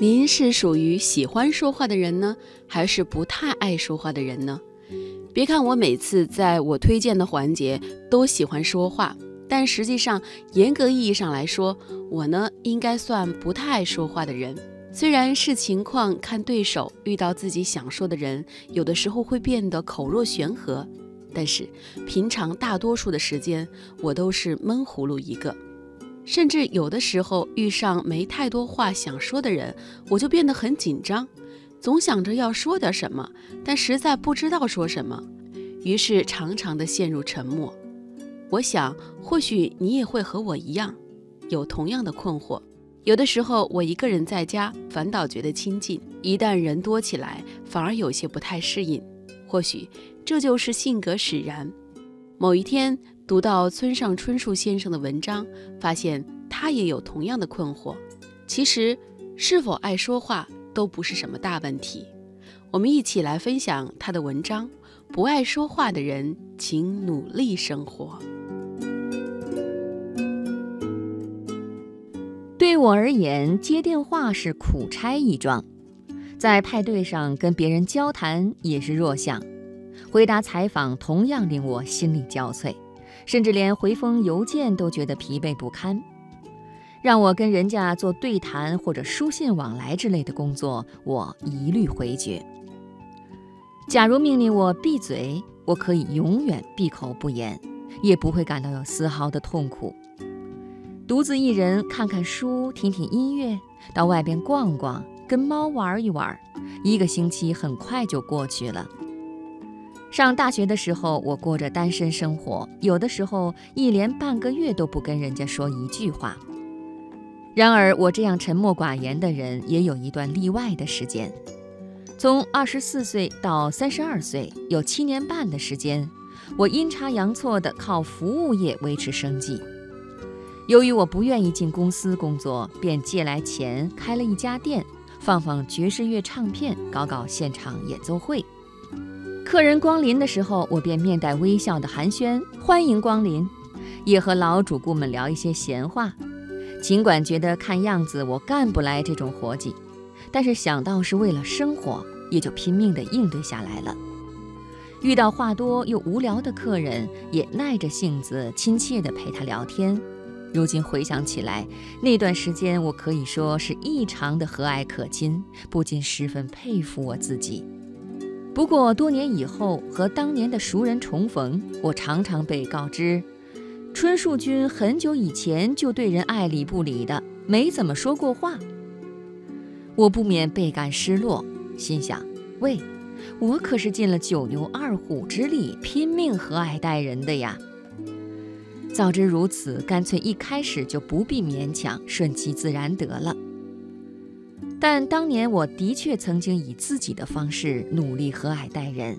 您是属于喜欢说话的人呢，还是不太爱说话的人呢？别看我每次在我推荐的环节都喜欢说话，但实际上严格意义上来说，我呢应该算不太爱说话的人。虽然视情况看对手，遇到自己想说的人，有的时候会变得口若悬河，但是平常大多数的时间，我都是闷葫芦一个。甚至有的时候遇上没太多话想说的人，我就变得很紧张，总想着要说点什么，但实在不知道说什么，于是常常的陷入沉默。我想，或许你也会和我一样，有同样的困惑。有的时候我一个人在家，反倒觉得亲近；一旦人多起来，反而有些不太适应。或许这就是性格使然。某一天。读到村上春树先生的文章，发现他也有同样的困惑。其实，是否爱说话都不是什么大问题。我们一起来分享他的文章：不爱说话的人，请努力生活。对我而言，接电话是苦差一桩，在派对上跟别人交谈也是弱项，回答采访同样令我心力交瘁。甚至连回封邮件都觉得疲惫不堪，让我跟人家做对谈或者书信往来之类的工作，我一律回绝。假如命令我闭嘴，我可以永远闭口不言，也不会感到有丝毫的痛苦。独自一人看看书，听听音乐，到外边逛逛，跟猫玩一玩，一个星期很快就过去了。上大学的时候，我过着单身生活，有的时候一连半个月都不跟人家说一句话。然而，我这样沉默寡言的人也有一段例外的时间，从二十四岁到三十二岁，有七年半的时间，我阴差阳错地靠服务业维持生计。由于我不愿意进公司工作，便借来钱开了一家店，放放爵士乐唱片，搞搞现场演奏会。客人光临的时候，我便面带微笑的寒暄，欢迎光临，也和老主顾们聊一些闲话。尽管觉得看样子我干不来这种活计，但是想到是为了生活，也就拼命地应对下来了。遇到话多又无聊的客人，也耐着性子亲切地陪他聊天。如今回想起来，那段时间我可以说是异常的和蔼可亲，不禁十分佩服我自己。不过多年以后和当年的熟人重逢，我常常被告知，春树君很久以前就对人爱理不理的，没怎么说过话。我不免倍感失落，心想：喂，我可是尽了九牛二虎之力，拼命和蔼待人的呀。早知如此，干脆一开始就不必勉强，顺其自然得了。但当年我的确曾经以自己的方式努力和蔼待人，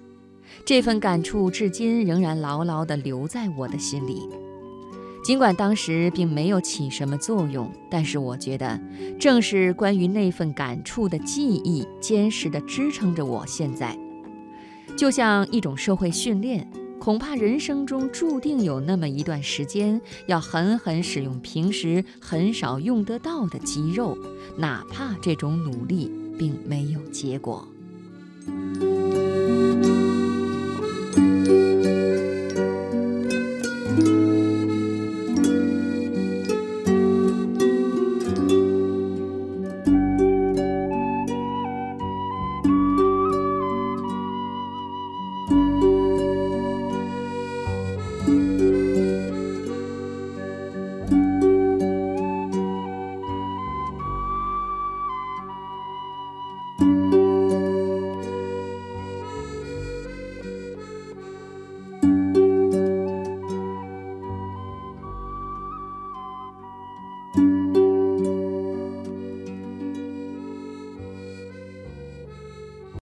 这份感触至今仍然牢牢地留在我的心里。尽管当时并没有起什么作用，但是我觉得，正是关于那份感触的记忆，坚实地支撑着我现在，就像一种社会训练。恐怕人生中注定有那么一段时间，要狠狠使用平时很少用得到的肌肉，哪怕这种努力并没有结果。